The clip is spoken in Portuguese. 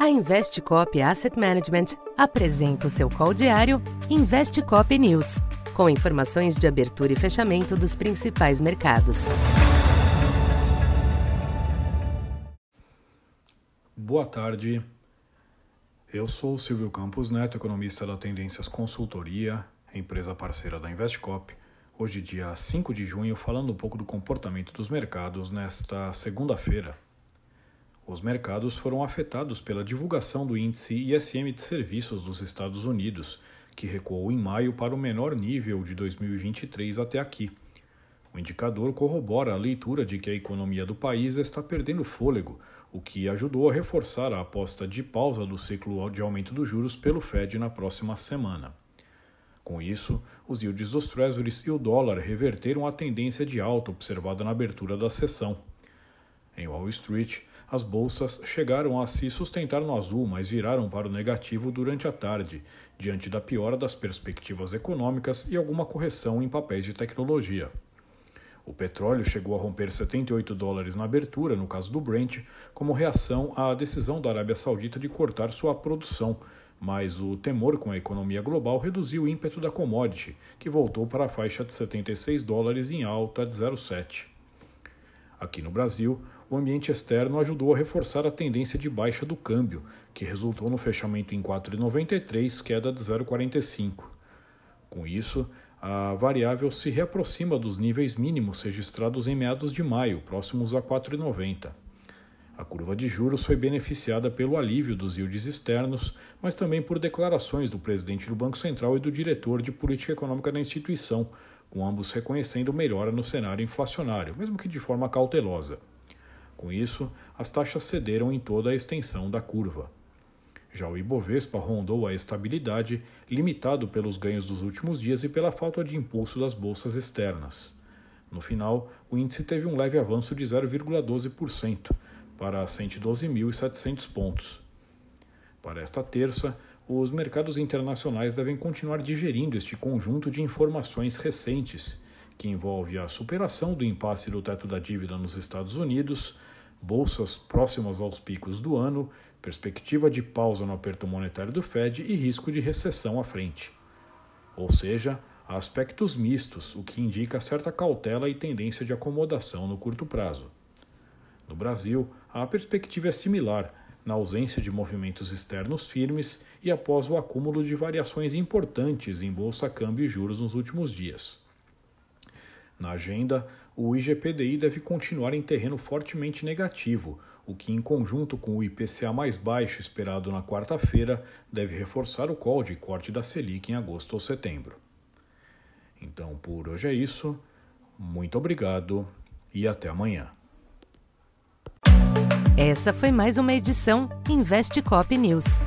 A Investcop Asset Management apresenta o seu call diário Investcop News, com informações de abertura e fechamento dos principais mercados. Boa tarde. Eu sou Silvio Campos Neto, economista da Tendências Consultoria, empresa parceira da Investcop. Hoje, dia 5 de junho, falando um pouco do comportamento dos mercados nesta segunda-feira, os mercados foram afetados pela divulgação do índice ISM de serviços dos Estados Unidos, que recuou em maio para o menor nível de 2023 até aqui. O indicador corrobora a leitura de que a economia do país está perdendo fôlego, o que ajudou a reforçar a aposta de pausa do ciclo de aumento dos juros pelo Fed na próxima semana. Com isso, os yields dos Treasuries e o dólar reverteram a tendência de alta observada na abertura da sessão. Em Wall Street, as bolsas chegaram a se sustentar no azul, mas viraram para o negativo durante a tarde, diante da piora das perspectivas econômicas e alguma correção em papéis de tecnologia. O petróleo chegou a romper 78 dólares na abertura, no caso do Brent, como reação à decisão da Arábia Saudita de cortar sua produção, mas o temor com a economia global reduziu o ímpeto da commodity, que voltou para a faixa de 76 dólares em alta de 0,7. Aqui no Brasil, o ambiente externo ajudou a reforçar a tendência de baixa do câmbio, que resultou no fechamento em 4,93, queda de 0,45. Com isso, a variável se reaproxima dos níveis mínimos registrados em meados de maio, próximos a 4,90. A curva de juros foi beneficiada pelo alívio dos yields externos, mas também por declarações do presidente do Banco Central e do diretor de política econômica da instituição, com ambos reconhecendo melhora no cenário inflacionário, mesmo que de forma cautelosa. Com isso, as taxas cederam em toda a extensão da curva. Já o Ibovespa rondou a estabilidade, limitado pelos ganhos dos últimos dias e pela falta de impulso das bolsas externas. No final, o índice teve um leve avanço de 0,12% para 112.700 pontos. Para esta terça, os mercados internacionais devem continuar digerindo este conjunto de informações recentes, que envolve a superação do impasse do teto da dívida nos Estados Unidos, bolsas próximas aos picos do ano, perspectiva de pausa no aperto monetário do Fed e risco de recessão à frente. Ou seja, há aspectos mistos, o que indica certa cautela e tendência de acomodação no curto prazo. No Brasil, a perspectiva é similar, na ausência de movimentos externos firmes e após o acúmulo de variações importantes em bolsa, câmbio e juros nos últimos dias. Na agenda, o IGPDI deve continuar em terreno fortemente negativo, o que, em conjunto com o IPCA mais baixo esperado na quarta-feira, deve reforçar o call de corte da Selic em agosto ou setembro. Então, por hoje é isso. Muito obrigado e até amanhã. Essa foi mais uma edição Investe Cop News.